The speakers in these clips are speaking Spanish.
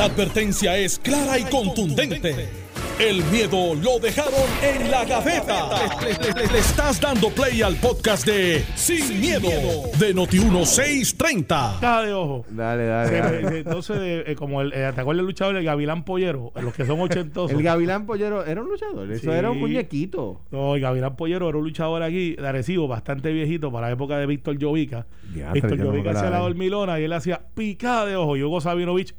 La advertencia es clara y contundente. El miedo lo dejaron en la gaveta. Le, estás dando play al podcast de Sin, miedo, de Noti1630. Caja de ojo. Dale, dale. Dale. Entonces, eh, eh, como el, eh, ¿te acuerdas del luchador, el Gavilán Pollero? Los que son ochentosos. El Gavilán Pollero era un luchador, eso Sí. era un muñequito. No, el Gavilán Pollero era un luchador aquí de Arecibo, bastante viejito para la época de Víctor Llovica. Víctor yo no Llovica hacía la dormilona y él hacía picada de ojo. Y Hugo Sabinovich,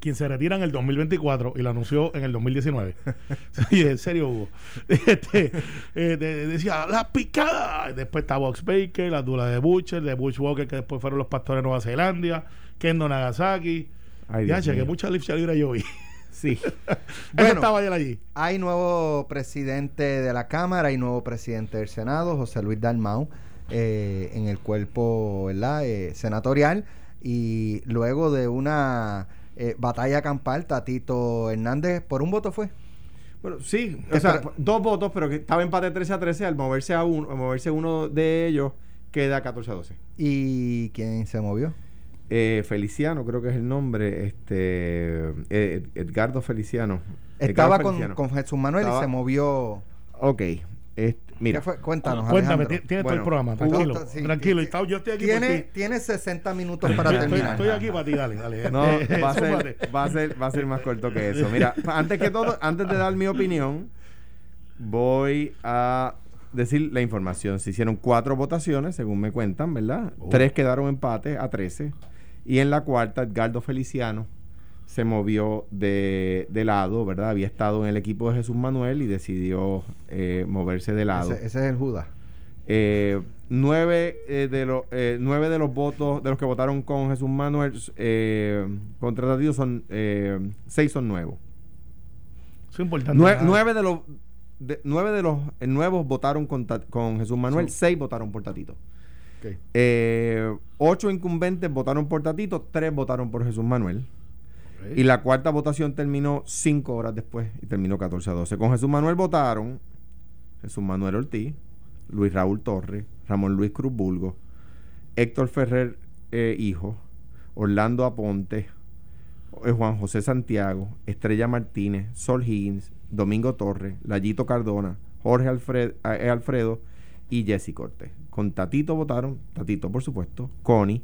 quien se retira en el 2024 y lo anunció en el 2019. Sí, en serio, Hugo. Este, eh, de- decía, la picada. Después está Box Baker, la dula de Butcher, de Butch Walker, que después fueron los pastores de Nueva Zelanda, Kendo Nagasaki. Ay, ya, che, que mucha lucha libre yo vi. Sí. Bueno. estaba ayer allí. Hay nuevo presidente de la Cámara y nuevo presidente del Senado, José Luis Dalmau, eh, en el cuerpo ¿verdad? Eh, senatorial. Y luego de una eh, batalla campal, Tatito Hernández, por un voto fue. Bueno, sí, ¿Qué o sea, dos votos, pero que estaba empate 13 a 13, al moverse a uno, al moverse uno de ellos, queda 14 a 12. ¿Y quién se movió? Eh, Feliciano, creo que es el nombre, este eh, Edgardo Feliciano. Estaba Edgardo con, Feliciano. con Jesús Manuel y se movió. Ok, este, mira. Cuéntanos, Cuéntame, Alejandro. ti- tienes todo el programa, Hugo- tranquilo. Sí, tranquilo, sí, yo estoy aquí Tiene, tiene 60 minutos para terminar. estoy aquí para ti, dale, dale. no, Eh, va a, ser, va, a ser, va a ser más corto que eso. Mira, antes que todo, antes de dar mi opinión, voy a decir la información. Se hicieron cuatro votaciones, según me cuentan, ¿verdad? Oh. Tres quedaron empate a 13. Y en la cuarta, Edgardo Feliciano se movió de, de lado, ¿verdad? Había estado en el equipo de Jesús Manuel y decidió eh, moverse de lado. Ese, ese es el Judas. Eh, nueve, eh, de los, eh, nueve de los votos de los que votaron con Jesús Manuel eh, contra Tatito son eh, seis son nuevos. Eso es importante. Nue- nueve de los de- nueve de los eh, nuevos votaron con, con Jesús Manuel, Sí. seis votaron por Tatito. Eh, ocho incumbentes votaron por Tatito, tres votaron por Jesús Manuel. Y la cuarta votación terminó cinco horas después y terminó 14 a 12. Con Jesús Manuel votaron Jesús Manuel Ortiz, Luis Raúl Torres, Ramón Luis Cruz Bulgo, Héctor Ferrer eh, Hijo, Orlando Aponte, eh, Juan José Santiago, Estrella Martínez, Sol Higgins, Domingo Torres, Layito Cardona, Jorge eh, Alfredo y Jesse Cortés. Con Tatito votaron, Tatito por supuesto, Connie,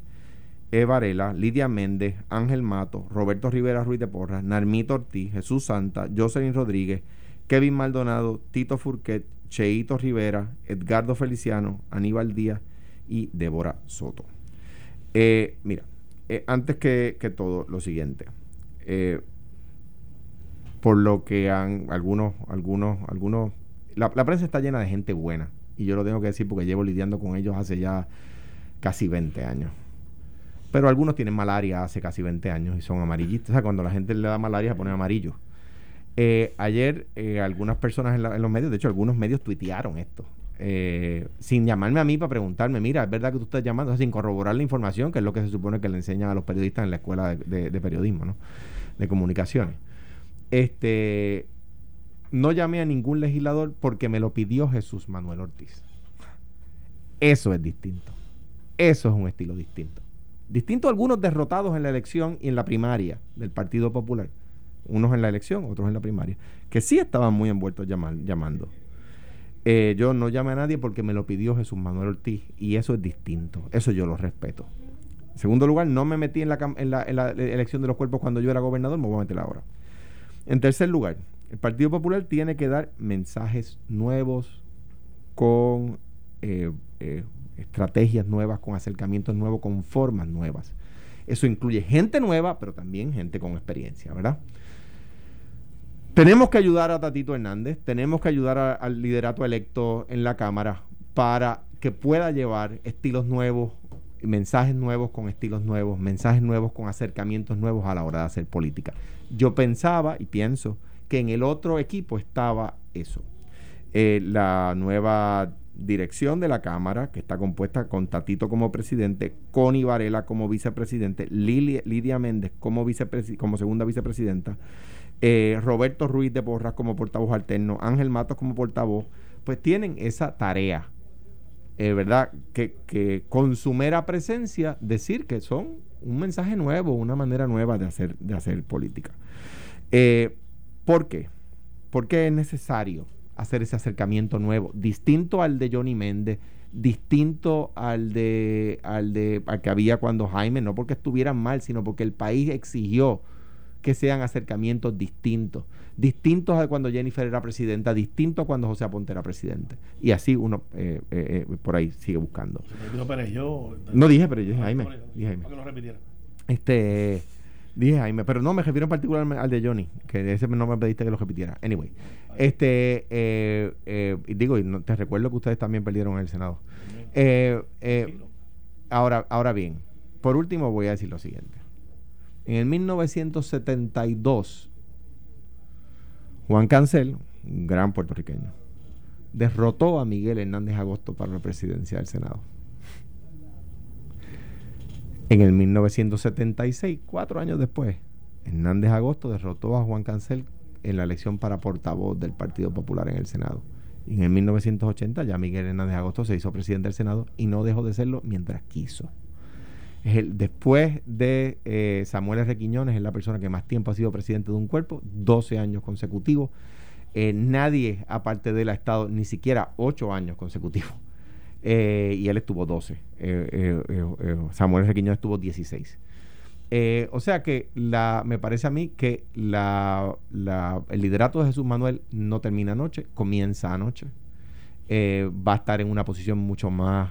E. Varela, Lidia Méndez, Ángel Mato, Roberto Rivera Ruiz de Porras, Narmito Ortiz, Jesús Santa, Jocelyn Rodríguez, Kevin Maldonado, Tito Furquet, Cheito Rivera, Edgardo Feliciano, Aníbal Díaz y Débora Soto. Eh, mira, eh, antes que, todo, lo siguiente. Eh, por lo que han algunos, algunos, algunos. La, la prensa está llena de gente buena. Y yo lo tengo que decir porque llevo lidiando con ellos hace ya casi 20 años. Pero algunos tienen malaria hace casi 20 años y son amarillistas. O sea, cuando la gente le da malaria se pone amarillo. Eh, ayer eh, algunas personas en, la- en los medios, de hecho algunos medios tuitearon esto, eh, sin llamarme a mí para preguntarme, mira, es verdad que tú estás llamando, O sea, sin corroborar la información, que es lo que se supone que le enseñan a los periodistas en la escuela de, de- de periodismo, ¿no? De comunicaciones. Este, no llamé a ningún legislador porque me lo pidió Jesús Manuel Ortiz. Eso es distinto. Eso es un estilo distinto. Distinto a algunos derrotados en la elección y en la primaria del Partido Popular. Unos en la elección, otros en la primaria. Que sí estaban muy envueltos llamando. Eh, yo no llamé a nadie porque me lo pidió Jesús Manuel Ortiz. Y eso es distinto. Eso yo lo respeto. En segundo lugar, no me metí en la elección de los cuerpos cuando yo era gobernador, me voy a meter ahora. En tercer lugar, el Partido Popular tiene que dar mensajes nuevos con eh, eh, estrategias nuevas, con acercamientos nuevos, con formas nuevas. Eso incluye gente nueva, pero también gente con experiencia, ¿verdad? Tenemos que ayudar a Tatito Hernández, tenemos que ayudar al liderato electo en la Cámara para que pueda llevar estilos nuevos, mensajes nuevos con estilos nuevos, mensajes nuevos con acercamientos nuevos a la hora de hacer política. Yo pensaba y pienso que en el otro equipo estaba eso. Eh, la nueva dirección de la Cámara, que está compuesta con Tatito como presidente, Connie Varela como vicepresidente, Lili- Lidia Méndez como, como segunda vicepresidenta, eh, Roberto Ruiz de Porras como portavoz alterno, Ángel Matos como portavoz, pues tienen esa tarea eh, ¿verdad? Que, que con su mera presencia decir que son un mensaje nuevo, una manera nueva de hacer, de hacer política. Eh, ¿Por qué? Porque es necesario hacer ese acercamiento nuevo, distinto al de Johnny Méndez, distinto al de al de al que había cuando Jaime, no porque estuvieran mal, sino porque el país exigió que sean acercamientos distintos, distintos a cuando Jennifer era presidenta, distintos a cuando José Aponte era presidente. Y así uno eh, eh, eh, por ahí sigue buscando. yo, no dije, pero yo dije Jaime. Dije Jaime. Para que lo repitiera. Este, dije Jaime, pero no me refiero en particular al de Johnny, que ese no me pediste que lo repitiera. Anyway, este, eh, eh, digo, y no, te recuerdo que ustedes también perdieron en el Senado. Eh, eh, ahora, ahora bien, por último voy a decir lo siguiente. En el 1972, Juan Cancel, un gran puertorriqueño, derrotó a Miguel Hernández Agosto para la presidencia del Senado. En el 1976, cuatro años después, Hernández Agosto derrotó a Juan Cancel en la elección para portavoz del Partido Popular en el Senado. Y en el 1980 ya Miguel Hernández Agosto se hizo presidente del Senado y no dejó de serlo mientras quiso. Después de eh, Samuel R. Es la persona que más tiempo ha sido presidente de un cuerpo, 12 años consecutivos. Eh, nadie, aparte de él, ha estado ni siquiera 8 años consecutivos. Eh, y él estuvo 12. Samuel R. Quiñones estuvo 16. o sea que la, me parece a mí que la, el liderato de Jesús Manuel no termina anoche, comienza anoche. va a estar en una posición mucho más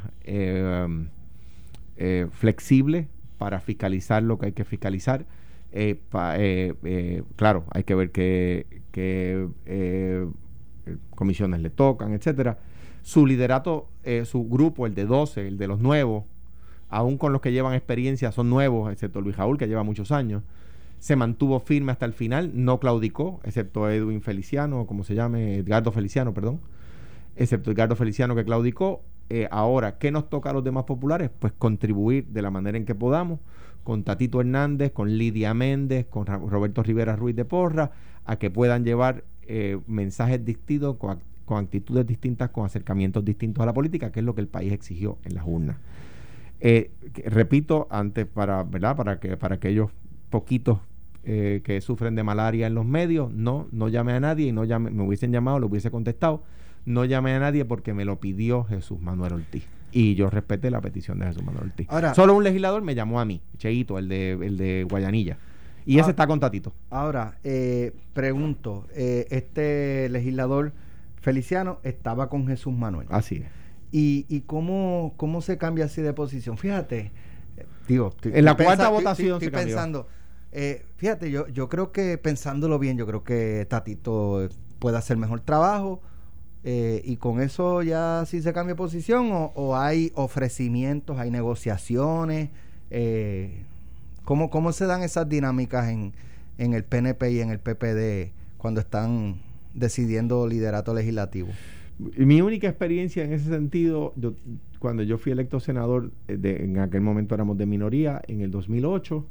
eh, flexible para fiscalizar lo que hay que fiscalizar. Eh, eh, claro, hay que ver qué, comisiones le tocan, etcétera. Su liderato, su grupo, el de 12, el de los nuevos, aún con los que llevan experiencia, son nuevos, excepto Luis Jaúl, que lleva muchos años, se mantuvo firme hasta el final, no claudicó, excepto Edwin Feliciano, como se llame, Edgardo Feliciano, perdón, excepto Edgardo Feliciano que claudicó, eh, ahora, ¿qué nos toca a los demás populares? Pues contribuir de la manera en que podamos con Tatito Hernández, con Lidia Méndez, con Roberto Rivera Ruiz de Porra, a que puedan llevar eh, mensajes distintos, con, actitudes distintas, con acercamientos distintos a la política, que es lo que el país exigió en las urnas. Eh, repito, antes para, ¿verdad? Para que para aquellos poquitos que sufren de malaria en los medios, no, no llame a nadie y no llame, me hubiesen llamado, lo hubiese contestado no llamé a nadie porque me lo pidió Jesús Manuel Ortiz. Y yo respeté la petición de Jesús Manuel Ortiz. Ahora, Solo un legislador me llamó a mí, Cheito, el de, el de Guayanilla. Y ese ah, está con Tatito. Ahora, eh, pregunto, eh, este legislador Feliciano estaba con Jesús Manuel. Así es. ¿Y, y cómo, cómo se cambia así de posición? Fíjate, digo, en la cuarta votación estoy, pensando, eh, fíjate, yo, yo creo que pensándolo bien, yo creo que Tatito puede hacer mejor trabajo eh, y con eso ya sí se cambia posición o, hay ofrecimientos, hay negociaciones. Eh, ¿cómo, ¿Cómo se dan esas dinámicas en, en el PNP y en el PPD cuando están decidiendo liderato legislativo? Mi única experiencia en ese sentido, cuando yo fui electo senador, eh, en aquel momento éramos de minoría, en el 2008,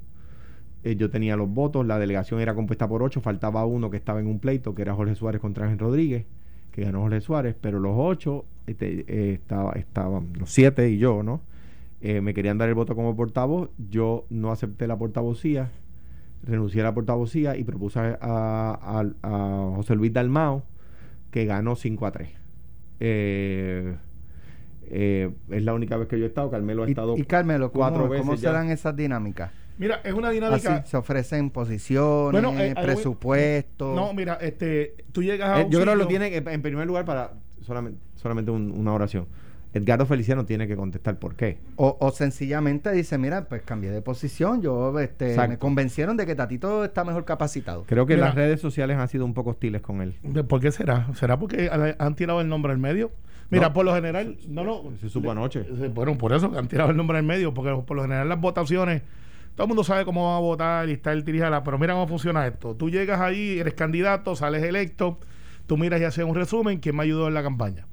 eh, yo tenía los votos, la delegación era compuesta por ocho, faltaba uno que estaba en un pleito, que era Jorge Suárez contra Ángel Rodríguez que ganó Jorge Suárez, pero los ocho este, eh, estaba, estaban, los siete y yo, ¿no? Me querían dar el voto como portavoz, yo no acepté la portavocía, renuncié a la portavocía y propuse a, José Luis Dalmao, que ganó 5 a 3. Eh, es la única vez que yo he estado, Carmelo ha estado y, Carmelo, cuatro veces. ¿Cómo se dan esas dinámicas? Mira, es una dinámica. se ofrecen posiciones, eh, presupuestos. No, mira, este, tú llegas a. Eh, yo creo que lo tiene en primer lugar para solamente, solamente una oración. Edgardo Feliciano tiene que contestar por qué. O, sencillamente dice, mira, pues cambié de posición, yo este, me convencieron de que Tatito está mejor capacitado. Creo que las redes sociales han sido un poco hostiles con él. ¿Por qué será? ¿Será porque han tirado el nombre al medio? Mira, por lo general, no, no. Se supo anoche. Bueno, por eso han tirado el nombre al medio, porque por lo general las votaciones todo el mundo sabe cómo va a votar y está el tirijala, pero mira cómo funciona esto. Tú llegas ahí, eres candidato, sales electo, tú miras y haces un resumen, quién me ayudó en la campaña,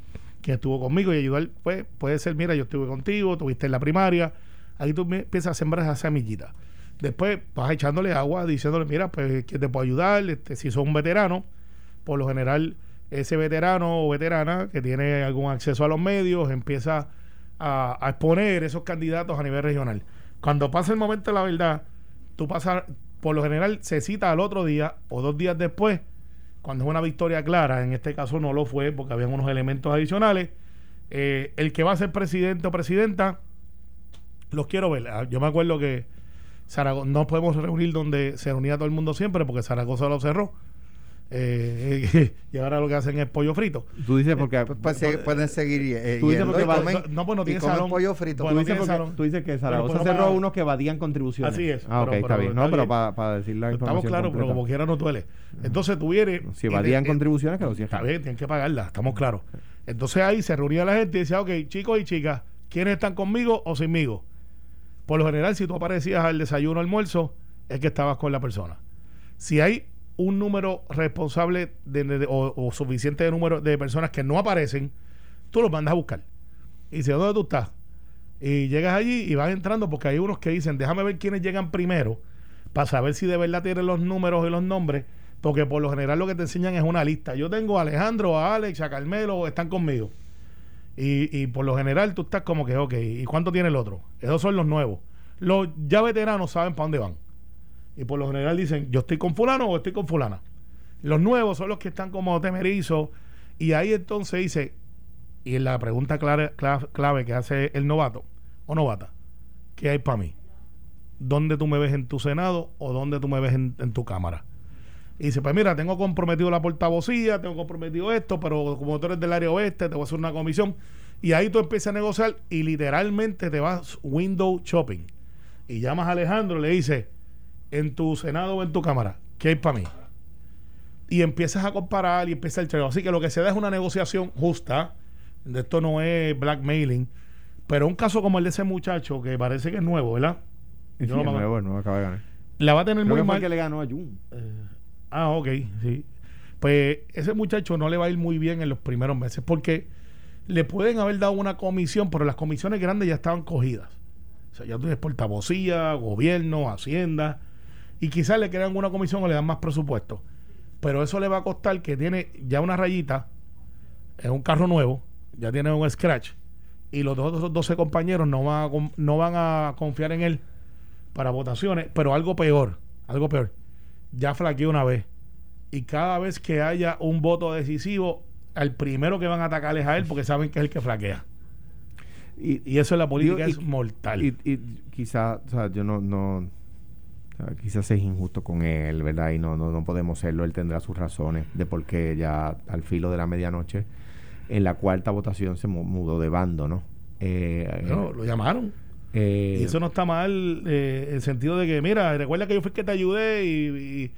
quién estuvo conmigo y ayudar, pues puede ser, mira, yo estuve contigo, tuviste en la primaria, ahí tú empiezas a sembrar esa semillita. Después vas echándole agua, diciéndole, mira, pues quién te puede ayudar, este, si son un veterano, por lo general ese veterano o veterana que tiene algún acceso a los medios empieza a, a exponer esos candidatos a nivel regional. Cuando pasa el momento de la verdad, tú pasas, por lo general se cita al otro día o dos días después, cuando es una victoria clara, en este caso no lo fue porque habían unos elementos adicionales, eh, el que va a ser presidente o presidenta, los quiero ver. Ah, Yo me acuerdo que Zaragoza, no podemos reunir donde se reunía todo el mundo siempre porque Zaragoza lo cerró. Eh, y ahora lo que hacen es pollo frito. Tú dices porque. Pues, pues, se- pueden seguir eh, Tú dices porque va- comen, no, pues no y tiene salón. pollo frito. Tú, dices tiene porque- salón. tú dices que Zaragoza pero cerró para- unos que evadían contribuciones. Así es, Ah, ok, pero- está pero bien. está No, pero bien. para decir la Estamos claros, pero como quiera no duele. Entonces tú vienes. Si evadían te- contribuciones, que lo Está cierran. bien, tienen que pagarla, estamos claros. Entonces ahí se reunía la gente y decía, ok, chicos y chicas, ¿quiénes están conmigo o sinmigo? Por lo general, si tú aparecías al desayuno o almuerzo, es que estabas con la persona. Si hay un número responsable o suficiente de número de personas que no aparecen, tú los mandas a buscar. Y dices, ¿dónde tú estás? Y llegas allí y vas entrando porque hay unos que dicen, déjame ver quiénes llegan primero para saber si de verdad tienen los números y los nombres, porque por lo general lo que te enseñan es una lista. Yo tengo a Alejandro, a Alex, a Carmelo, están conmigo. Y, y por lo general tú estás como que, ok, ¿y cuánto tiene el otro? Esos son los nuevos. Los ya veteranos saben para dónde van. Y por lo general dicen, yo estoy con fulano o estoy con fulana. Los nuevos son los que están como temerizos. Y ahí entonces dice, y en la pregunta clave, clave, que hace el novato o novata, ¿qué hay para mí? ¿Dónde tú me ves en tu Senado o dónde tú me ves en, tu Cámara? Y dice, pues mira, tengo comprometido la portavocía, tengo comprometido esto, pero como tú eres del área oeste, te voy a hacer una comisión. Y ahí tú empiezas a negociar y literalmente te vas window shopping. Y llamas a Alejandro le dices, en tu Senado o en tu Cámara, ¿qué hay para mí? Y empiezas a comparar y empieza el trade. Así que lo que se da es una negociación justa. De esto no es blackmailing. Pero un caso como el de ese muchacho, que parece que es nuevo, ¿verdad? Sí, no me- el nuevo, nuevo acaba de ganar. La va a tener Creo muy que mal. el que le ganó a Jun. Ah, ok, sí. Pues ese muchacho no le va a ir muy bien en los primeros meses porque le pueden haber dado una comisión, pero las comisiones grandes ya estaban cogidas. O sea, ya tú tienes portavocía, gobierno, hacienda, y quizás le crean una comisión o le dan más presupuesto. Pero eso le va a costar que tiene ya una rayita, es un carro nuevo, ya tiene un scratch, y los otros 12 compañeros no van a, no van a confiar en él para votaciones, pero algo peor, algo peor. Ya flaqueó una vez. Y cada vez que haya un voto decisivo, al primero que van a atacar es a él porque saben que es el que flaquea. Y, Y eso en la política Digo, y- es mortal. y, y quizá, o sea, yo no, no quizás es injusto con él, ¿verdad? Y no, no, no podemos serlo. Él tendrá sus razones de por qué ya al filo de la medianoche, en la cuarta votación se mu- mudó de bando, ¿no? Eh, No, lo llamaron. eh, Y eso no está mal eh, en el sentido de que, mira, recuerda que yo fui el que te ayudé y, y-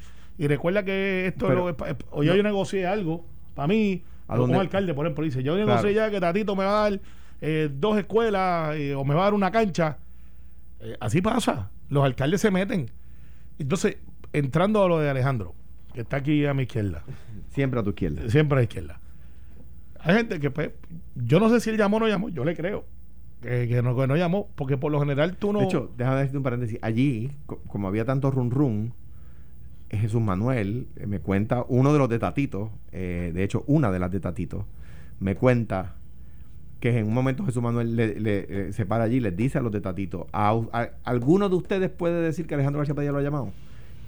y recuerda que esto Pero- lo- es pa- o yo, yo negocié algo para mí, ¿A yo como alcalde, por ejemplo, dice, yo Claro. negocié ya que Tatito me va a dar eh, dos escuelas o me va a dar una cancha. Así pasa. Los alcaldes se meten. Entonces, entrando a lo de Alejandro, que está aquí a mi izquierda, siempre a tu izquierda. siempre a la izquierda. Hay gente que, pues, yo no sé si él llamó o no llamó, yo le creo que, que no, que no llamó, porque por lo general tú no. De hecho, déjame decirte un paréntesis. Allí, co- como había tanto run run, eh, Jesús Manuel eh, me cuenta, uno de los de Tatito, eh, de hecho, una de las de Tatito, me cuenta que en un momento Jesús Manuel le, le- eh, se para allí y les dice a los de Tatito, "¿A ¿alguno de ustedes puede decir que Alejandro García Padilla lo ha llamado?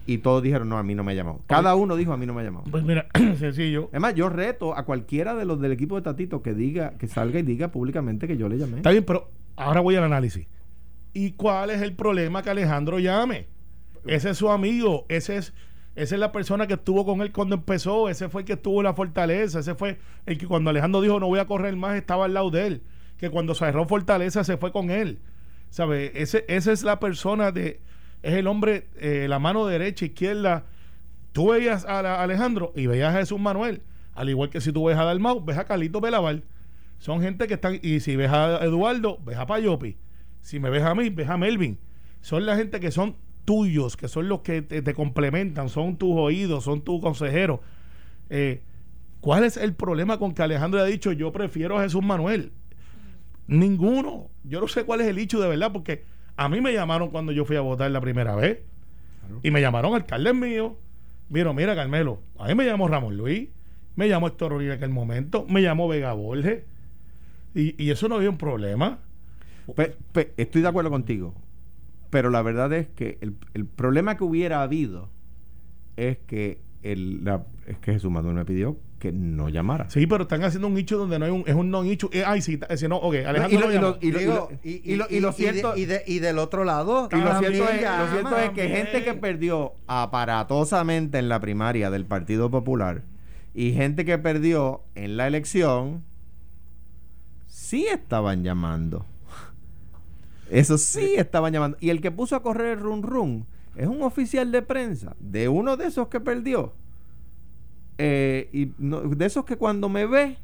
Y todos dijeron, no, a mí no me ha llamado. Cada uno dijo, a mí no me ha llamado. Pues mira, sencillo. Es más, yo reto a cualquiera de los del equipo de Tatito que diga, que salga y diga públicamente que yo le llamé. Está bien, pero ahora voy al análisis. ¿Y cuál es el problema que Alejandro llame? Ese es su amigo, ese es, esa es la persona que estuvo con él cuando empezó, ese fue el que estuvo en la fortaleza, ese fue el que cuando Alejandro dijo no voy a correr más estaba al lado de él, que cuando cerró fortaleza se fue con él. ¿Sabe? Ese, esa es la persona de, es el hombre, eh, la mano derecha, izquierda. Tú veías a, a Alejandro y veías a Jesús Manuel, al igual que si tú ves a Dalmau, ves a Carlito Belaval. Son gente que están, y si ves a Eduardo, ves a Payopi. Si me ves a mí, ves a Melvin. Son la gente que son tuyos, que son los que te, te complementan, son tus oídos, son tus consejeros. Eh, ¿Cuál es el problema con que Alejandro haya dicho yo prefiero a Jesús Manuel? Ninguno. Yo no sé cuál es el hecho de verdad, porque a mí me llamaron cuando yo fui a votar la primera vez. Y me llamaron alcaldes míos. Vieron, mira, Carmelo, a mí me llamó Ramón Luis, me llamó Héctor Uribe en aquel momento, me llamó Vega Borges. Y, y eso no había un problema. Pe- pe- estoy de acuerdo contigo. Pero la verdad es que el, el problema que hubiera habido es que, el, la- es que Jesús Manuel me pidió que no llamara. Sí, pero están haciendo un nicho donde no hay un, es un non-nicho. Eh, ay, sí, ese no, ok, Alejandro y lo- no y lo- y lo- Digo, y lo- y lo de- cierto- y, de- y del otro lado Y lo cierto, es, lo cierto es que gente que perdió aparatosamente en la primaria del Partido Popular y gente que perdió en la elección, sí estaban llamando. Eso sí estaban llamando. Y el que puso a correr el run run es un oficial de prensa de uno de esos que perdió. Eh, y no- de esos que cuando me ve,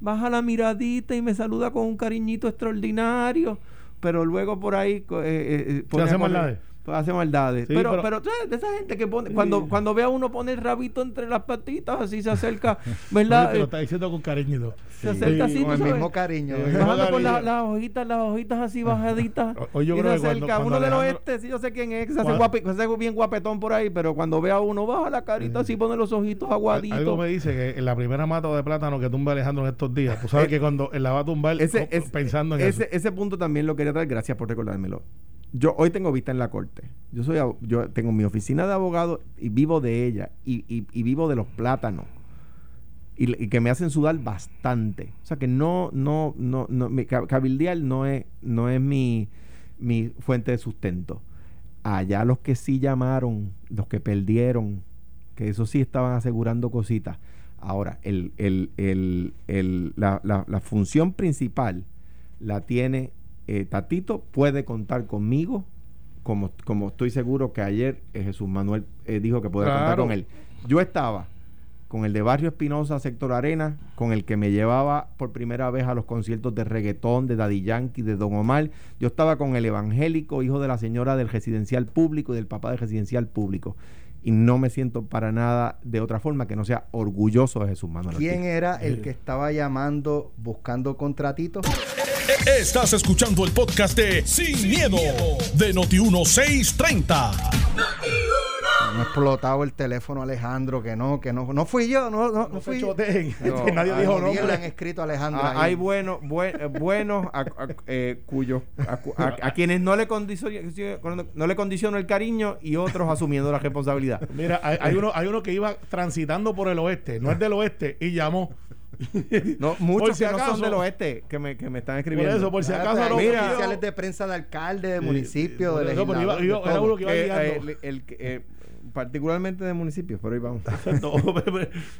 baja la miradita y me saluda con un cariñito extraordinario. Pero luego por ahí eh, eh, hace maldades. Pues hace maldades. Sí, pero, pero- pero, ¿sabes? de esa gente que pone, Sí. cuando, cuando ve a uno poner el rabito entre las patitas, así se acerca, Oye, ¿verdad? te lo Eh, está diciendo con cariñito. se acerca así, con el sabes. mismo cariño. Bajando con la- cariño. las hojitas, las hojitas así bajaditas. O- o yo y creo se que cuando- acerca. cuando uno del oeste, sí, yo sé quién es, que se hace, guapi- se hace bien guapetón por ahí, pero cuando ve a uno, baja la carita así, pone los ojitos Algo aguaditos. me dice que en la primera mata de plátano que tumba Alejandro en estos días, tú sabes Eh, que cuando él la va a tumbar Ese, pensando en ese, eso. ese punto también lo quería traer, gracias por recordármelo. Yo hoy tengo vista en la corte. Yo soy yo tengo mi oficina de abogado y vivo de ella y, y- y vivo de los plátanos. Y, y que me hacen sudar bastante. O sea que no, no, no, no, mi, ca- cabildear no es, no es mi, mi fuente de sustento. Allá los que sí llamaron, los que perdieron, que eso sí estaban asegurando cositas. Ahora, el, el, el, el- la, la- la función principal la tiene eh, Tatito, puede contar conmigo, como, como estoy seguro que ayer eh, Jesús Manuel eh, dijo que puede contar con él. Yo estaba con el de Barrio Espinosa, Sector Arena, con el que me llevaba por primera vez a los conciertos de reggaetón, de Daddy Yankee, de Don Omar. Yo estaba con el evangélico, hijo de la señora del residencial público y del papá del residencial público. Y no me siento para nada de otra forma que no sea orgulloso de Jesús Manuel. ¿Quién Ortiz. era el que estaba llamando buscando contratitos? Estás escuchando el podcast de Sin, miedo, de Noti1630. Me ha explotado el teléfono Alejandro, que no, que no, no fui yo, no, no, no No fui yo. No, nadie dijo Ni bien le han escrito a Alejandro. Ah, hay buenos buen- eh, buenos a, a- eh, cuyos a, cu- a- a quienes no le condiciono no le condiciono el cariño y otros asumiendo la responsabilidad. Mira, hay, hay uno, hay uno que iba transitando por el oeste, no es del oeste, y llamó. No, Por muchos si que no acaso. son del oeste que me, que me están Por escribiendo. eso, por si acaso no. mira. oficiales de prensa de alcalde, de Sí, municipio, por de eso, pero iba- legislador, iba- de era todo. uno que iba Que, guiando. eh, el- el que, eh, particularmente de municipios, pero ahí vamos. No,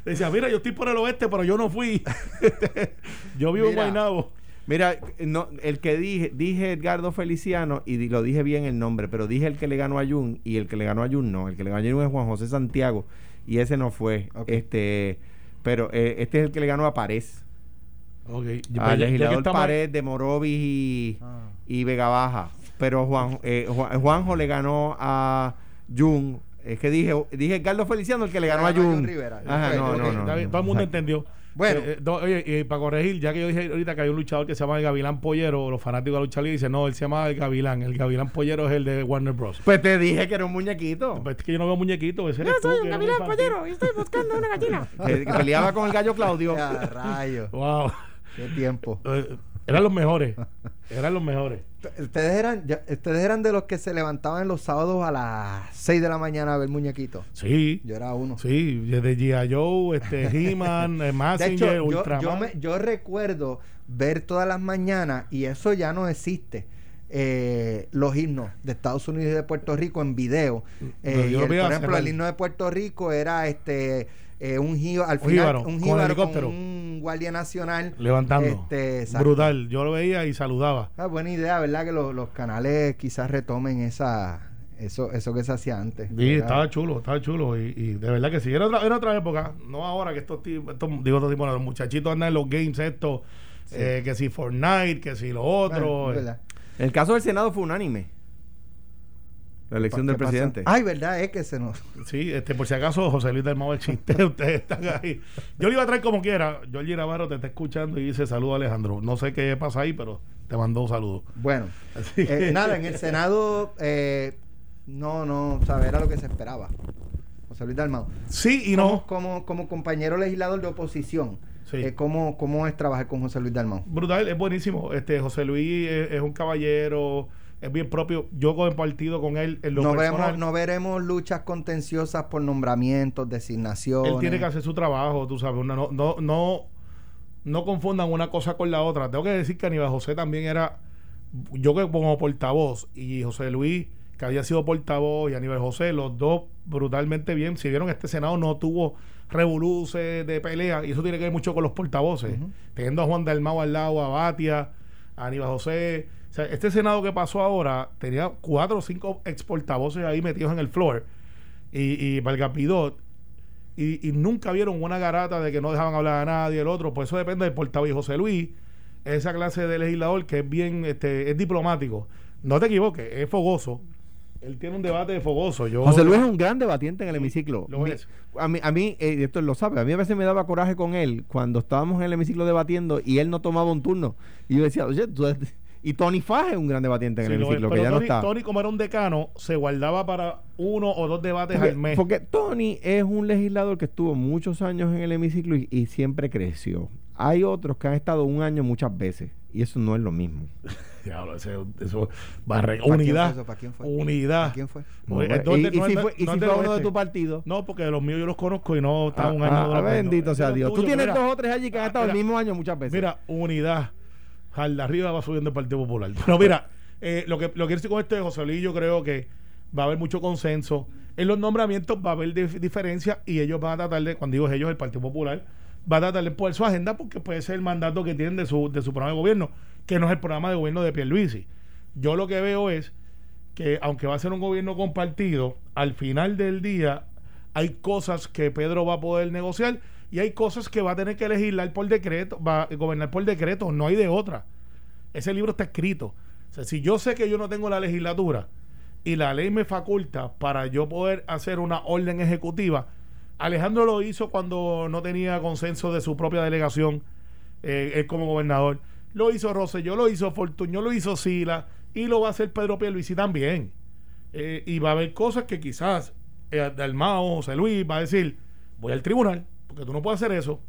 decía, mira, yo estoy por el oeste, pero yo no fui. yo vivo Mira. en Guaynabo. Mira, no, el que dije, dije Edgardo Feliciano y di- lo dije bien el nombre, pero dije el que le ganó a Jun y el que le ganó a Jun no, el que le ganó a Jun es Juan José Santiago y ese no fue. Ok. Este, pero eh, este es el que le ganó a Párez. Ok, al ya- ya que legislador de Morovis y, Ah. y Vega Baja. Pero Juan, eh, Juan- Juanjo le ganó a Jun. Es que dije, dije Edgardo Feliciano el que le ganó a Jun. Rivera. Ajá, no, no, no, no. todo el mundo entendió. Bueno. Eh, eh, do- oye, y para corregir, ya que yo dije ahorita que hay un luchador que se llama el Gavilán Pollero, los fanáticos de la lucha libre dicen, no, él se llama el Gavilán. El Gavilán Pollero es el de Warner Bros. Pues te dije que era un muñequito. Pues es que yo no veo muñequito, ese eres tú. que eres un infantil. y estoy buscando una gallina. que, peleaba con el gallo Claudio. Ya, rayos. Wow. Qué tiempo. Eran los mejores. Eran los mejores. Ustedes eran, ya- ustedes eran de los que se levantaban los sábados a las 6 de la mañana a ver muñequitos. Sí. Yo era uno. Sí, desde G.I. Joe, este, He-Man, eh, Massinger, yo, Ultraman. yo, me- yo recuerdo ver todas las mañanas, y eso ya no existe, eh, los himnos de Estados Unidos y de Puerto Rico en video. Eh, yo y el- por ejemplo, el- himno de Puerto Rico era este eh, un jíbaro, al Un final, jíbaro, un con jíbaro con, helicóptero. un guardia nacional. Levantando. Este. Brutal. Yo lo veía y saludaba. Ah, buena idea, ¿verdad? Que los, los canales quizás retomen esa eso eso que se hacía antes. Sí, ¿verdad? estaba chulo, estaba chulo. Y, y de verdad que sí. Era otra, era otra época. No ahora que estos tipos, estos, digo estos tipos, los muchachitos andan en los games estos. eh, que si Fortnite, que si lo otro. Bueno, eh. El caso del Senado fue unánime. La elección del presidente. Ay, ¿verdad? Es que se nos... Sí, este, por si acaso José Luis del Mau existe, ustedes están ahí. Yo lo iba a traer como quiera. Georgie Navarro te está escuchando y dice saludo a Alejandro. No sé qué pasa ahí, pero te mandó un saludo. Bueno, Así eh, nada, en el Senado no, no, o sea, era lo que se esperaba. José Luis Dalmau. Sí y Como, no. como, como compañero legislador de oposición, Sí. Eh, ¿cómo, ¿Cómo es trabajar con José Luis Dalmau? Brutal, es buenísimo. Este José Luis es, es un caballero, es bien propio. Yo con el partido con él en lo No, personal, vemos, no veremos luchas contenciosas por nombramientos, designaciones. él tiene que hacer su trabajo, tú sabes. No, no, no, no confundan una cosa con la otra. Tengo que decir que Aníbal José también era, yo que como portavoz, y José Luis, que había sido portavoz, y Aníbal José, los dos brutalmente bien. Si vieron, este Senado no tuvo revoluces de pelea, y eso tiene que ver mucho con los portavoces. Teniendo a Juan Dalmau al lado, a Batia, a Aníbal José. O sea, este Senado que pasó ahora tenía cuatro o cinco ex portavoces ahí metidos en el floor. Y, y Vargas Pidot, y, y nunca vieron una garata de que no dejaban hablar a nadie el otro pues eso depende del portavoz y José Luis esa clase de legislador que es bien este es diplomático no te equivoques es fogoso él tiene un debate de fogoso yo José Luis es un gran debatiente en el hemiciclo. lo es. a mí, a mí eh, esto lo sabe, a mí a veces me daba coraje con él cuando estábamos en el hemiciclo debatiendo y él no tomaba un turno. Y yo decía, oye, tú eres-". Y Tony Faje es un gran debatiente en Sí, el hemiciclo, que Pero ya Tony, no está. Tony, como era un decano se guardaba para uno o dos debates Porque, al mes porque Tony es un legislador que estuvo muchos años en el hemiciclo y, y siempre creció. Hay otros que han estado un año muchas veces y eso no es lo mismo. Diablo, ese- eso barre- ¿Para quién unidad fue eso? ¿Para quién fue? unidad ¿Para quién fue? No, y no y no si fue, y no si fue uno de oeste. tu partido. no porque de los míos yo los conozco y no están un Ah, año ah, míos. bendito sea Dios. Tú tienes mira. dos o tres allí que han Ah, estado el mira. mismo año muchas veces. Mira, unidad. Al de arriba va subiendo el Partido Popular. Pero mira, eh, lo, que, lo que decir con esto de José Luis, yo creo que va a haber mucho consenso. En los nombramientos va a haber dif- diferencia y ellos van a tratar de, cuando digo ellos, el Partido Popular, va a tratar de poner su agenda porque puede ser el mandato que tienen de su, de su programa de gobierno, que no es el programa de gobierno de Pierluisi. Yo lo que veo es que aunque va a ser un gobierno compartido, al final del día hay cosas que Pedro va a poder negociar y hay cosas que va a tener que legislar por decreto, va a gobernar por decreto, no hay de otra. Ese libro está escrito. O sea, si yo sé que yo no tengo la legislatura y la ley me faculta para yo poder hacer una orden ejecutiva, Alejandro lo hizo cuando no tenía consenso de su propia delegación, eh, él como gobernador. Lo hizo Rosselló, lo hizo Fortuño, lo hizo Sila y lo va a hacer Pedro Pierluisi también. Eh, y va a haber cosas que quizás eh, Dalmao, José Luis va a decir, voy al tribunal, porque tú no puedes hacer eso.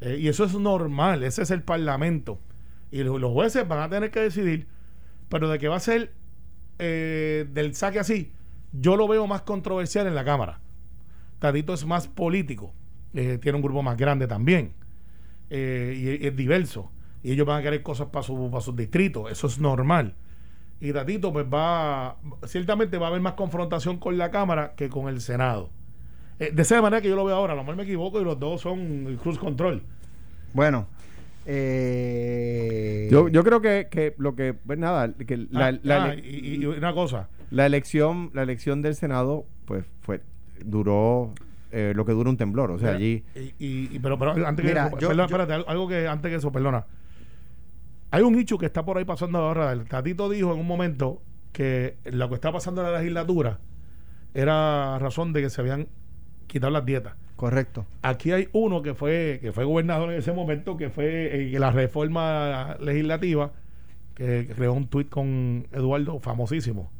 Eh, y eso es normal, ese es el parlamento. Y lo- los jueces van a tener que decidir, pero de que va a ser eh, del saque así, yo lo veo más controversial en la Cámara. Tadito es más político, eh, tiene un grupo más grande también, eh, y es diverso. Y ellos van a querer cosas para su, para sus distritos, eso es normal. Y Tatito, pues va, ciertamente va a haber más confrontación con la Cámara que con el Senado. Eh, de esa manera que yo lo veo ahora, a lo mejor me equivoco y los dos son el cruise control. Bueno, eh, Yo, yo creo que, que lo que, pues nada, que la, Ah, la- ah, y, y una cosa, la elección, la elección del Senado, pues fue, duró eh, lo que dura un temblor. O sea, Mira, allí. Y, y- y- pero, pero antes Mira, que eso, yo- perdón, yo- espérate, algo- algo que antes que eso, perdona. Hay un hecho que está por ahí pasando ahora. El Tatito dijo en un momento que lo que está pasando en la legislatura era razón de que se habían quitado las dietas. correcto. Aquí hay uno que fue que fue gobernador en ese momento, que fue eh, la reforma legislativa, que creó un tuit con Eduardo, famosísimo.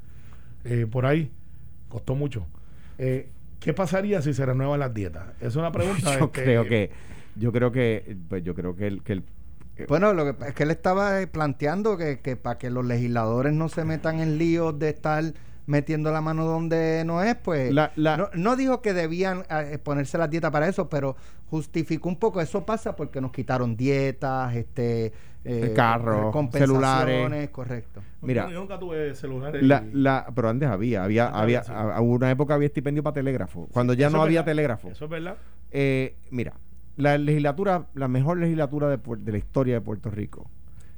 Eh, por ahí, costó mucho. Eh, ¿Qué pasaría si se renuevan las dietas? Es una pregunta. Yo este, creo que, yo creo que, pues yo creo que el, que el Bueno, lo que pasa es que él estaba eh, planteando que, que para que los legisladores no se metan en líos de estar metiendo la mano donde no es, pues La- la- no, no dijo que debían eh, ponerse las dietas para eso, pero justificó un poco. Eso pasa porque nos quitaron dietas, este, eh, Carros, compensaciones, celulares. correcto. Mira, yo nunca tuve celulares. La, la, pero antes había, había, Antes había, había, sí. a- a una época había estipendio para telégrafo, cuando ya Eso no había verdad. telégrafo. Eso es verdad. Eh, mira, la legislatura, la mejor legislatura de, la historia de Puerto Rico,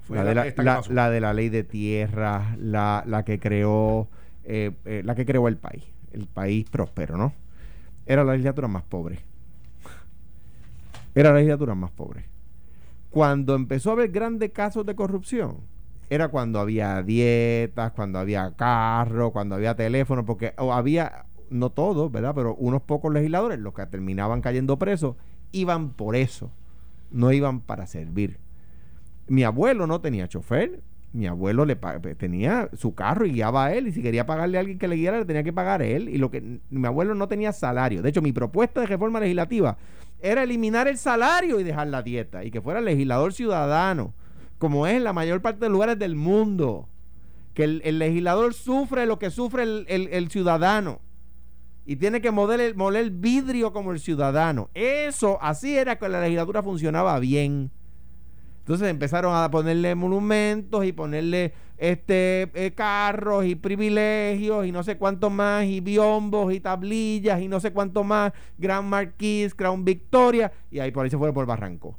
Fue la, la- de la, la- la de la ley de tierras, la, la que creó, eh, eh, la que creó el país, el país próspero, ¿no? Era la legislatura más pobre. Era la legislatura más pobre. Cuando empezó a haber grandes casos de corrupción, era cuando había dietas, cuando había carro, cuando había teléfono, porque había, no todos, ¿verdad? Pero unos pocos legisladores, los que terminaban cayendo presos, iban por eso, no iban para servir. Mi abuelo no tenía chofer, mi abuelo le tenía su carro y guiaba a él, y si quería pagarle a alguien que le guiara, le tenía que pagar a él, y lo que mi abuelo no tenía salario. De hecho, mi propuesta de reforma legislativa era eliminar el salario y dejar la dieta y que fuera legislador ciudadano, como es en la mayor parte de lugares del mundo. Que el, legislador sufre lo que sufre el, ciudadano y tiene que moler, moler vidrio como el ciudadano. Eso, así era que la legislatura funcionaba bien. Entonces empezaron a ponerle monumentos y ponerle este eh, carros y privilegios y no sé cuánto más y biombos y tablillas y no sé cuánto más Grand Marquis, Crown Victoria y ahí por ahí se fue por Barranco.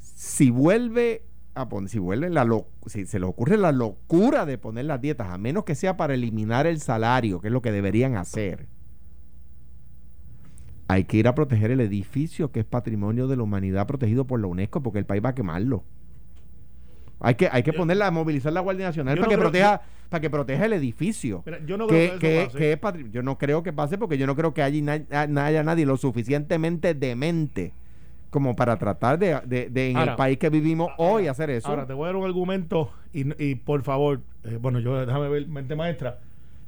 Si vuelve si vuelve la si se le ocurre la locura de poner las dietas, a menos que sea para eliminar el salario, que es lo que deberían hacer hay que ir a proteger el edificio que es patrimonio de la humanidad protegido por la UNESCO porque el país va a quemarlo. Hay que, hay que ponerla, a movilizar la Guardia Nacional para que proteja, para que proteja el edificio. yo no creo que, es yo no creo que pase porque yo no creo que haya, haya nadie lo suficientemente demente como para tratar de, en el país que vivimos hoy hacer eso. Ahora te voy a dar un argumento y, por favor, eh, bueno, yo déjame ver mente maestra.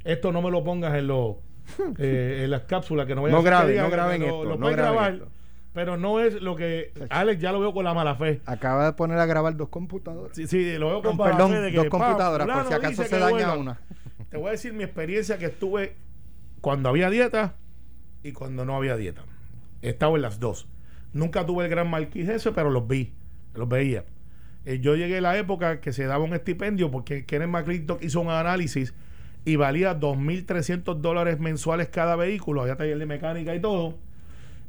Esto no me lo pongas en los eh, en las cápsulas que no voy a no graben, no graben esto, lo no grabar, pero no es lo que Alex ya lo veo con la mala fe. Acaba de poner a grabar dos computadoras. Sí, sí, lo veo con mala fe de que dos computadoras, por si acaso se daña una. Te voy a decir mi experiencia que estuve cuando había dieta y cuando no había dieta. He estado en las dos. Nunca tuve el gran marquís ese, pero los vi, los veía. Eh, yo llegué a la época que se daba un estipendio porque Kenneth McClintock hizo un análisis y valía 2.300 dólares mensuales cada vehículo, había taller de mecánica y todo.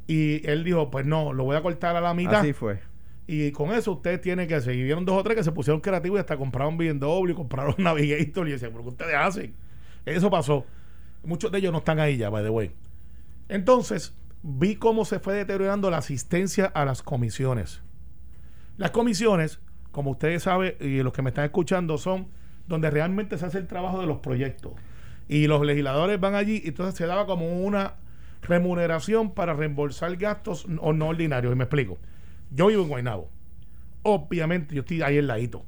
Y él dijo, pues no, lo voy a cortar a la mitad. Así fue. Y con eso ustedes tienen que seguir. Vieron dos o tres que se pusieron creativos y hasta compraron BMW, compraron Navigator y decían, ¿pero qué ustedes hacen? Eso pasó. Muchos de ellos no están ahí ya, by the way. Entonces, vi cómo se fue deteriorando la asistencia a las comisiones. Las comisiones, como ustedes saben y los que me están escuchando, son donde realmente se hace el trabajo de los proyectos. Y los legisladores van allí y entonces se daba como una remuneración para reembolsar gastos o no ordinarios. Y me explico. Yo vivo en Guaynabo. Obviamente yo estoy ahí en ladito.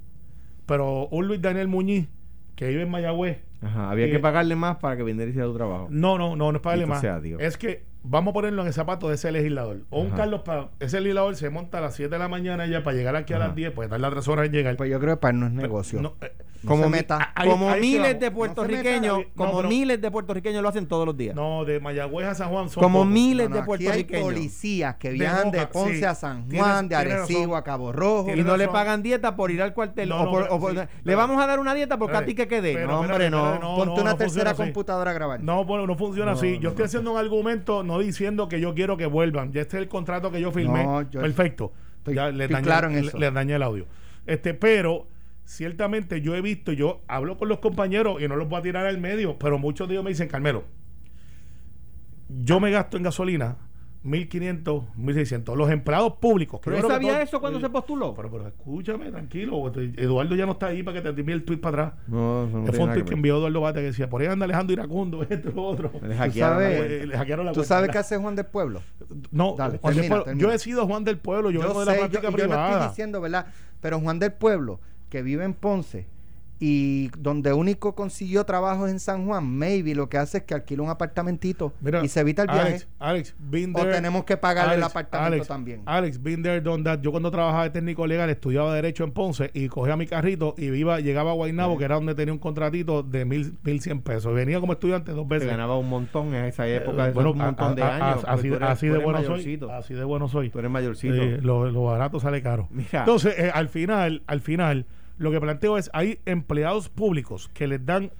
Pero un Luis Daniel Muñiz, que vive en Mayagüez. había que pagarle más para que viniera y tu trabajo. No, no, no, no es pagarle más. es que vamos a ponerlo en el zapato de ese legislador. O un Carlos Paz, ese legislador se monta a las 7 de la mañana ya para llegar aquí a las 10, pues las 3 horas en llegar. Pues yo creo que para no es negocio. Eh, como, meta. como miles de puertorriqueños, como miles de puertorriqueños lo hacen todos los días. No, de Mayagüez a San Juan son Como miles de puertorriqueños. hay policías que viajan de, Ponce a San Juan, de Arecibo a Cabo Rojo. Y no le pagan dieta por ir al cuartel. le vamos a dar una dieta porque a ti que quede. No, hombre, no. Ponte una tercera computadora a grabar. No, no funciona así. Yo estoy haciendo un argumento no diciendo que yo quiero que vuelvan. Ya este es el contrato que yo firmé. Perfecto. ya le dañé el audio. Este, pero ciertamente yo he visto, yo hablo con los compañeros y no los voy a tirar al medio, pero muchos de ellos me dicen, Carmelo, yo me gasto en gasolina 1.500, 1.600. Los empleados públicos. ¿Pero él sabía eso cuando se postuló? Pero, pero escúchame, tranquilo. Eduardo ya no está ahí para que te envíe el tweet para atrás. No, no fue un tweet que, envió Eduardo Bate que decía, por ahí anda Alejandro Iracundo, esto, lo otro. Le hackearon, ¿Tú sabes, ¿tú sabes qué hace Juan del Pueblo? No, Juan del Pueblo. yo he sido Juan del Pueblo, yo, vengo de la práctica privada. Yo lo estoy diciendo, ¿verdad? Pero Juan del Pueblo que vive en Ponce y donde único consiguió trabajo en San Juan, maybe lo que hace es que alquila un apartamentito y se evita el viaje. Alex, o tenemos que pagar el apartamento también. Alex, been there, Yo cuando trabajaba de técnico legal estudiaba Derecho en Ponce y cogía mi carrito y iba, llegaba a Guaynabo, que era donde tenía un contratito de mil, mil cien pesos. Venía como estudiante dos veces. ganaba un montón en esa época, eh, bueno, un montón de años. así, de bueno soy. Así de bueno soy. Tú eres mayorcito. lo, barato sale caro. Entonces, eh, al final, al final lo que planteo es, hay empleados públicos que les dan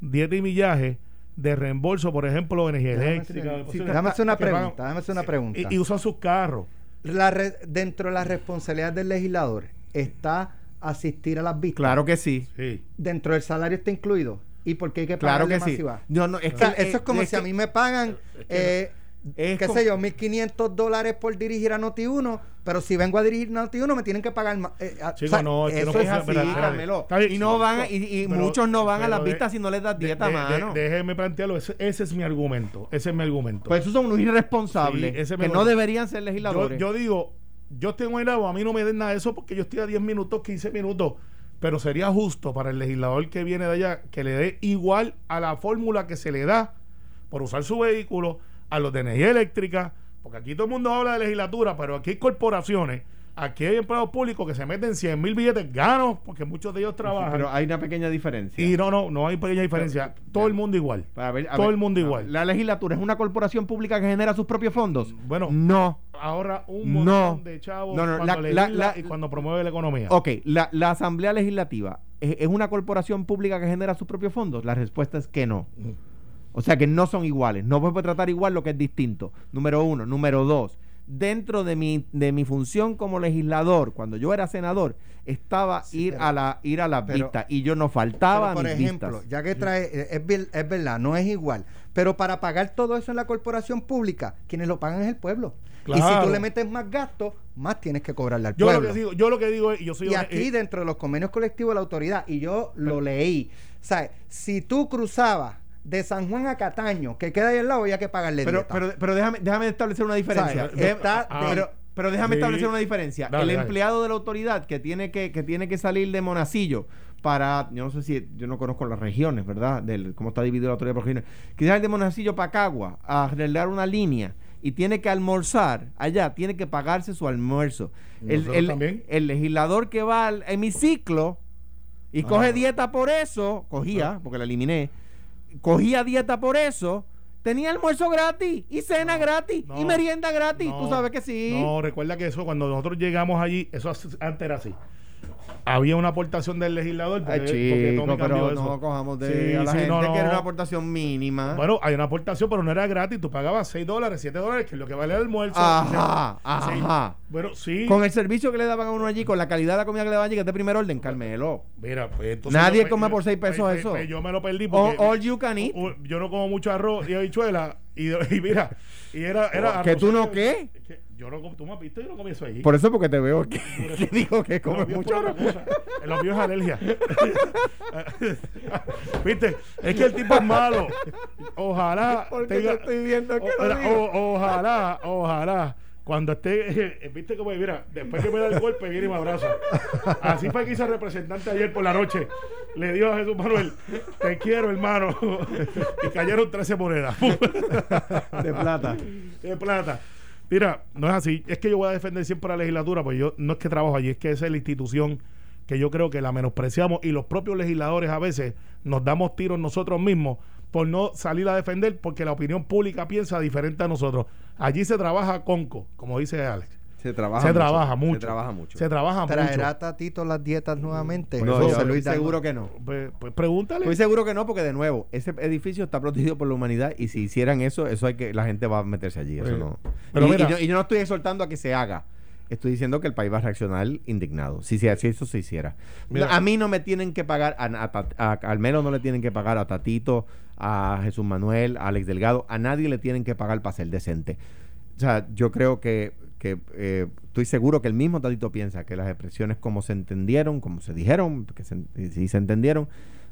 dieta y millaje de reembolso, por ejemplo, energía eléctrica. déjame hacer una pregunta, déjame hacer una pregunta. Y, usan sus carros. La dentro de la responsabilidad del legislador está asistir a las vistas. Claro que sí. Dentro del salario está incluido. ¿Y por qué hay que pagar claro que sí. No, no, es que, eso es como si a mí me pagan eh, es qué sé yo, 1.500 dólares por dirigir a Noti1, pero si vengo a dirigir Noti1 me tienen que pagar más. Eh, no, eso es así, y no van, y, muchos no van a las vistas si no les das dieta, mano. déjeme plantearlo, ese, es mi argumento, ese es mi argumento. Pues esos son unos irresponsables que no deberían ser legisladores. Yo, digo, yo tengo el agua, a mí no me den nada de eso porque yo estoy a 10 minutos, 15 minutos pero sería justo para el legislador que viene de allá que le dé igual a la fórmula que se le da por usar su vehículo a los de energía eléctrica, porque aquí todo el mundo habla de legislatura, pero aquí hay corporaciones, aquí hay empleados públicos que se meten 100 mil billetes ganos, porque muchos de ellos trabajan. Pero hay una pequeña diferencia. y no, no, no hay pequeña diferencia. todo el mundo igual. A ver, a todo ver, el mundo no, igual. ¿La legislatura es una corporación pública que genera sus propios fondos? Bueno, No. ahora un No. montón de chavos No, no, cuando la- la- y cuando promueve la economía. Ok, la, la Asamblea Legislativa ¿es, es una corporación pública que genera sus propios fondos? La respuesta es que no. O sea que no son iguales. No se puede tratar igual lo que es distinto. Número uno. Número dos. Dentro de mi, de mi función como legislador, cuando yo era senador, estaba Sí, ir pero- a la ir a las vistas y yo no faltaba por a mis ejemplo, vistas. ya que trae, eh, es, es verdad, no es igual. Pero para pagar todo eso en la corporación pública, quienes lo pagan es el pueblo. Y si Claro. tú le metes más gasto, más tienes que cobrarle al yo lo pueblo. que digo, yo lo que digo es, y yo soy y aquí eh, dentro de los convenios colectivos de la autoridad, y yo lo leí, ¿sabes? Si tú cruzabas de San Juan a Cataño, que queda ahí al lado, había que pagarle Pero, dieta. pero, pero déjame, déjame establecer una diferencia. Está ah, de- pero, pero déjame Sí. establecer una diferencia. Dale, el dale. empleado de la autoridad que tiene que, que tiene que salir de Monacillo para, yo no sé si, yo no conozco las regiones, ¿verdad? Del, cómo está dividido la autoridad por regiones. Que sale de Monacillo para Cagua a arreglar una línea y tiene que almorzar allá, tiene que pagarse su almuerzo. El, el- también. el legislador que va al hemiciclo y Ah. coge dieta por eso, cogía, porque la eliminé, cogía dieta por eso, tenía almuerzo gratis y cena gratis y merienda gratis. no, Tú sabes que sí. No, recuerda que eso, cuando nosotros llegamos allí, eso antes era así. Había una aportación del legislador porque, Ay, chico, pero eso. no cojamos de Sí, a la sí, gente no, no. que era una aportación mínima. Bueno, hay una aportación, pero no era gratis. Tú pagabas 6 dólares, 7 dólares, que es lo que vale el almuerzo. Ajá, Sí. ajá. Bueno, sí. Con el servicio que le daban a uno allí, con la calidad de la comida que le daban allí, que es de primer orden, Carmelo. Mira, pues entonces Nadie yo come por seis pesos pues, eso. pues, yo me lo perdí porque all you can eat. yo no como mucho arroz y habichuela y, y mira, y era, era ¿Que arroz tú no qué? Yo no tú me has visto, yo no comí eso allí. Por eso porque te veo que, que digo que comes mucho cosa. Lo mío es alergia. Viste, es que el tipo es malo. Ojalá. Porque yo estoy viendo que o- lo mira, digo. o- ojalá, ojalá. Cuando esté, eh, viste como, mira, después que me da el golpe, viene y me abraza. Así fue que hice representante ayer por la noche. Le dio a Jesús Manuel, te quiero, hermano. Y cayeron 13 monedas. De plata. de plata. Mira, no es así. Es que yo voy a defender siempre la legislatura, pues yo no es que trabajo allí, es que esa es la institución que yo creo que la menospreciamos y los propios legisladores a veces nos damos tiros nosotros mismos por no salir a defender porque la opinión pública piensa diferente a nosotros. Allí se trabaja conco, como dice Alex. Se trabaja se mucho. trabaja mucho. Se trabaja mucho. Se trabaja ¿Traerá mucho. Tatito las dietas nuevamente? no, José estoy Luis seguro que no. Pues, pues pregúntale. Estoy seguro que no, porque de nuevo, ese edificio está protegido por la humanidad y si hicieran eso, eso hay que, la gente va a meterse allí. Eso no. pero y, mira- y yo, y yo no estoy exhortando a que se haga. Estoy diciendo que el país va a reaccionar indignado. Si, se- si eso se hiciera. Mira. a mí no me tienen que pagar, a, a Tat- a- al menos no le tienen que pagar a Tatito, a Jesús Manuel, a Alex Delgado, a nadie le tienen que pagar para ser decente. O sea, yo creo que, que eh, estoy seguro que el mismo Tatito piensa que las expresiones como se entendieron, como se dijeron, que se, si se entendieron,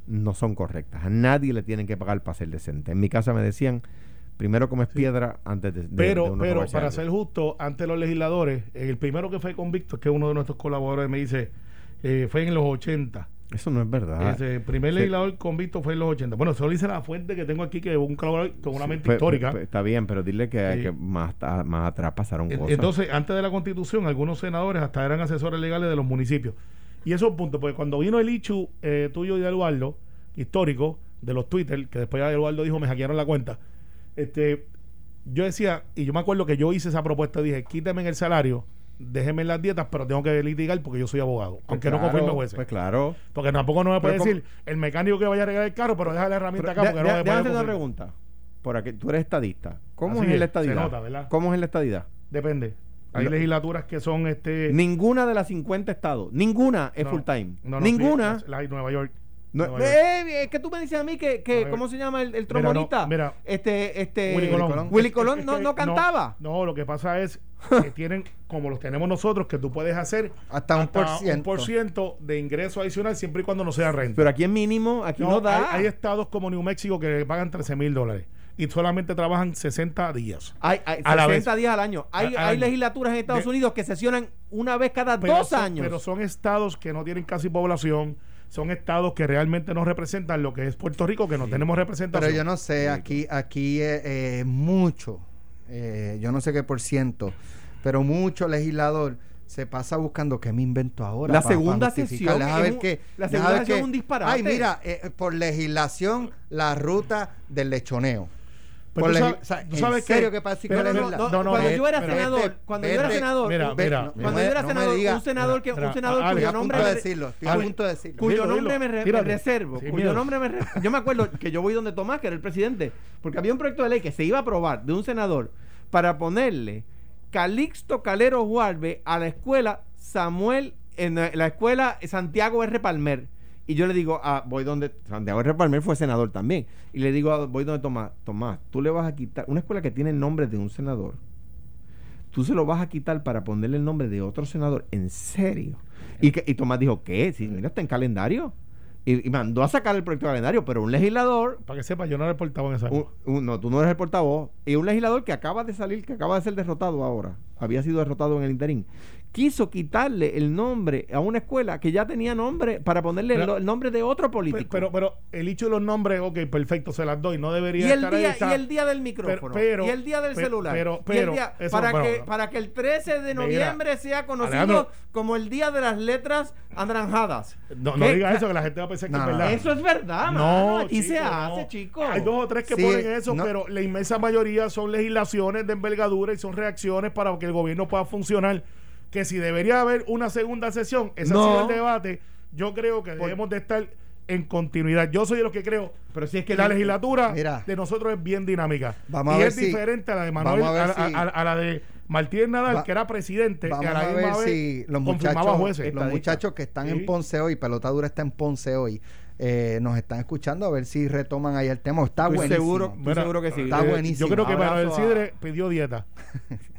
no son correctas. A nadie le tienen que pagar para ser decente. En mi casa me decían, primero comes piedra antes de, de- de Pero, uno pero para algo. ser justo, ante los legisladores, el primero que fue convicto, que uno de nuestros colaboradores me dice, eh, fue en los 80. Eso no es verdad. Ese primer legislador convicto fue en los 80. Bueno, solo dice la fuente que tengo aquí, que es un colaborador con una mente histórica. está bien, pero dile que, más, más atrás pasaron cosas. Entonces, antes de la constitución, algunos senadores hasta eran asesores legales de los municipios. Y eso es un punto, porque cuando vino el Ichu eh, tuyo y de Eduardo, histórico, de los Twitter, que después Eduardo dijo, me hackearon la cuenta, este, yo decía, y yo me acuerdo que yo hice esa propuesta, dije, quíteme en el salario, déjeme en las dietas, pero tengo que litigar porque yo soy abogado, Pues aunque no confirme jueces. Pues claro. porque tampoco no me puede decir el mecánico que vaya a arreglar el carro, pero deja la herramienta Pero acá porque de- no me puede una pregunta. Por aquí, tú eres estadista. ¿Cómo Así es la se estadidad? nota, ¿verdad? ¿Cómo es la estadidad? Depende. Hay legislaturas que son este Ninguna de las 50 estados, ninguna es No, full time. no, no, ninguna. sí, la, la Nueva York. No, York. eh, es que tú me dices a mí que, que ¿cómo se llama el, el Mira, trombonista? no, mira. este, este, Willy Colón. Willy Colón no, no cantaba. No, lo que pasa es que tienen, como los tenemos nosotros, que tú puedes hacer Hasta un por un ciento. por ciento de ingreso adicional siempre y cuando no sea renta. Pero aquí es mínimo, aquí no, da. Hay, hay estados como New México que pagan 13 mil dólares y solamente trabajan 60 días. Hay, hay a la 60 vez. días al año. Hay, A- legislaturas en Estados De- Unidos que sesionan una vez cada dos son- años. Pero son estados que no tienen casi población, son estados que realmente no representan lo que es Puerto Rico, que no tenemos representación. Pero yo no sé, aquí, aquí eh, eh, mucho, eh, yo no sé qué por ciento, pero mucho legislador se pasa buscando qué me invento ahora. La segunda sesión es ver un- qué- la segunda sesión es un disparate. Ay, mira, eh, por legislación, la ruta del lechoneo. Pero tú sabes- sea, tú sabes serio que- que pero no, no, no, cuando yo era vete, senador, cuando yo era senador, Mira, ve- mira, cuando yo era senador, un senador que un senador cuyo nombre decirlo, cuyo nombre me, reservo, cuyo nombre me yo me acuerdo que yo voy donde Tomás, que era el presidente, porque había un proyecto de ley que se iba a aprobar de un senador para ponerle Calixto Calero Juarbe a la escuela Samuel en la escuela Santiago R. Palmer. Y yo le digo, ah, voy donde Santiago R. Palmer fue senador también. Y le digo, ah, voy donde Tomás, Tomás, tú le vas a quitar una escuela que tiene el nombre de un senador. Tú se lo vas a quitar para ponerle el nombre de otro senador. ¿En serio? Y, y Tomás dijo, ¿qué? Si mira, está en calendario. Y, y mandó a sacar el proyecto de calendario, pero un legislador Para que sepa, yo no era el portavoz en esa. un- un- no, tú no eres el portavoz. Y un legislador que acaba de salir, que acaba de ser derrotado ahora, había sido derrotado en el interín, quiso quitarle el nombre a una escuela que ya tenía nombre para ponerle el, Pero- el nombre de otro político. Pero, pero el hecho de los nombres, ok, perfecto, se las doy. No y debería el, estar ahí, día, y el día del micrófono. pero- y el día del celular. pero- y el pero, día- eso- para, pero- que, para que el 13 de noviembre sea conocido Alejandro. como el día de las letras anaranjadas. No, diga eso, que la gente va a pensar que No, es verdad. Eso es verdad, No, mano. Aquí se hace, no. chico. Hay dos o tres que Sí, ponen eso, no. pero la inmensa mayoría son legislaciones de envergadura y son reacciones para que el gobierno pueda funcionar. Que si debería haber una segunda sesión, ese No. ha sido el debate. Yo creo que debemos de estar en continuidad. Yo soy de los que creo Pero si es que la le- legislatura Mira. de nosotros es bien dinámica. Vamos a y ver es si- diferente a la de Manuel, a a, a- si- a- a la de Martínez Nadal, Va- que era presidente, Vamos y a la a ver vez si los confirmaba muchachos, jueces. los muchachos que están Sí. en Ponce hoy, Pelota Dura está en Ponce hoy, eh, nos están escuchando a ver si retoman ahí el tema. Está Estoy buenísimo. seguro, estoy Mira, seguro que sí. Está eh, buenísimo. Yo creo que Manuel a- Sidre pidió dieta.